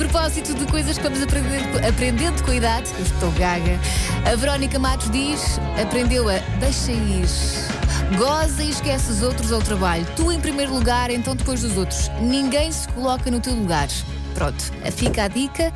propósito de coisas que vamos aprendendo, aprendendo com a idade, eu estou gaga. A Verónica Matos diz: aprendeu a deixa ir. Goza e esquece os outros ao trabalho. Tu em primeiro lugar, então depois dos outros. Ninguém se coloca no teu lugar. Pronto, fica a dica.